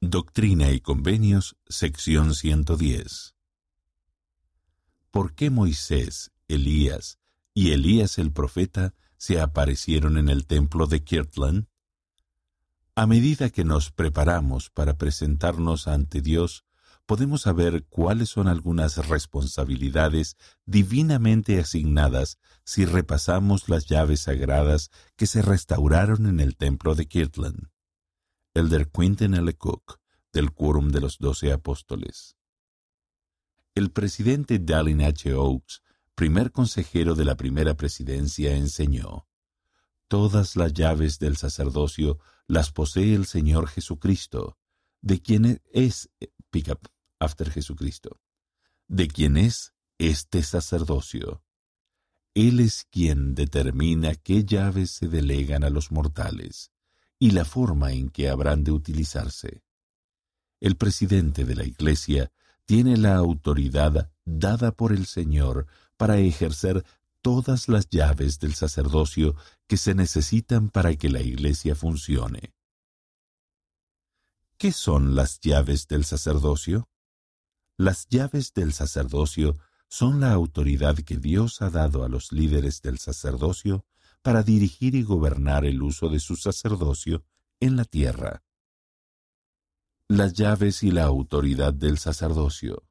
Doctrina y Convenios, sección 110. ¿Por qué Moisés, Elías y Elías el profeta se aparecieron en el templo de Kirtland? A medida que nos preparamos para presentarnos ante Dios, podemos saber cuáles son algunas responsabilidades divinamente asignadas si repasamos las llaves sagradas que se restauraron en el templo de Kirtland. Elder L. Cook, del Quórum de los Doce Apóstoles. El presidente Dallin H. Oaks, primer consejero de la primera presidencia, enseñó, Todas las llaves del sacerdocio las posee el Señor Jesucristo, de quien es, pick up, after Jesucristo, de quien es este sacerdocio. Él es quien determina qué llaves se delegan a los mortales y la forma en que habrán de utilizarse. El presidente de la Iglesia tiene la autoridad dada por el Señor para ejercer todas las llaves del sacerdocio que se necesitan para que la Iglesia funcione. ¿Qué son las llaves del sacerdocio? Las llaves del sacerdocio son la autoridad que Dios ha dado a los líderes del sacerdocio para dirigir y gobernar el uso de su sacerdocio en la tierra. Las llaves y la autoridad del sacerdocio.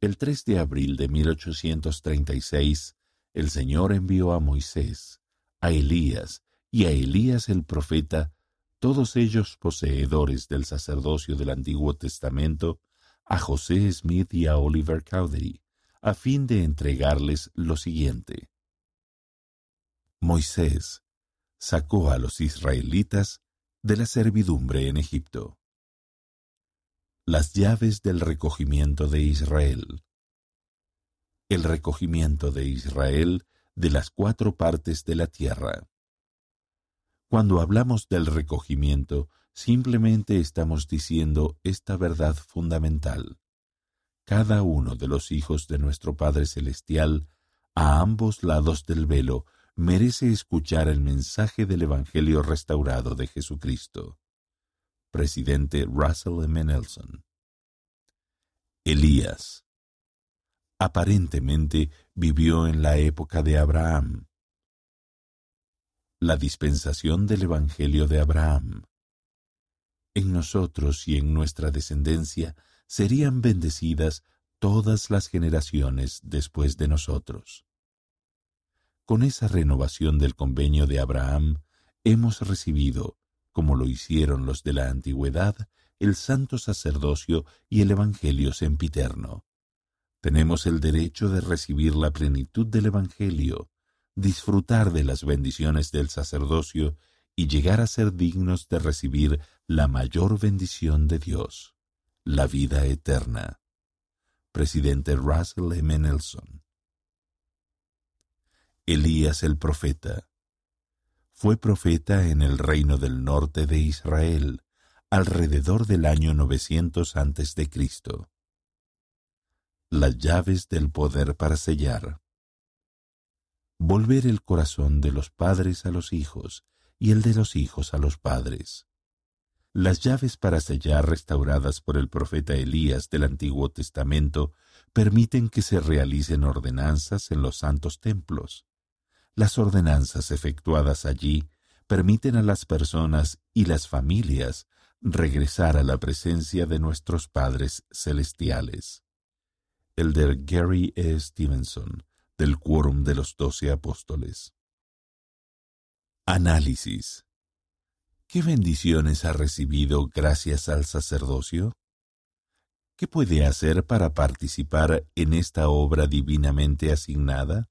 El 3 de abril de 1836, el Señor envió a Moisés, a Elías y a Elías el profeta, todos ellos poseedores del sacerdocio del Antiguo Testamento, a José Smith y a Oliver Cowdery, a fin de entregarles lo siguiente. Moisés sacó a los israelitas de la servidumbre en Egipto. Las llaves del recogimiento de Israel. El recogimiento de Israel de las cuatro partes de la tierra. Cuando hablamos del recogimiento, simplemente estamos diciendo esta verdad fundamental. Cada uno de los hijos de nuestro Padre Celestial, a ambos lados del velo, merece escuchar el mensaje del Evangelio restaurado de Jesucristo. Presidente Russell M. Nelson. Elías. Aparentemente vivió en la época de Abraham. La dispensación del Evangelio de Abraham. En nosotros y en nuestra descendencia serían bendecidas todas las generaciones después de nosotros. Con esa renovación del convenio de Abraham, hemos recibido, como lo hicieron los de la antigüedad, el santo sacerdocio y el Evangelio sempiterno. Tenemos el derecho de recibir la plenitud del Evangelio, disfrutar de las bendiciones del sacerdocio y llegar a ser dignos de recibir la mayor bendición de Dios, la vida eterna. Presidente Russell M. Nelson Elías el profeta. Fue profeta en el reino del norte de Israel, alrededor del año 900 antes de Cristo. Las llaves del poder para sellar. Volver el corazón de los padres a los hijos y el de los hijos a los padres. Las llaves para sellar restauradas por el profeta Elías del Antiguo Testamento permiten que se realicen ordenanzas en los santos templos. Las ordenanzas efectuadas allí permiten a las personas y las familias regresar a la presencia de nuestros padres celestiales. Elder Gary E. Stevenson, del Quórum de los Doce Apóstoles. Análisis. ¿Qué bendiciones ha recibido gracias al sacerdocio? ¿Qué puede hacer para participar en esta obra divinamente asignada?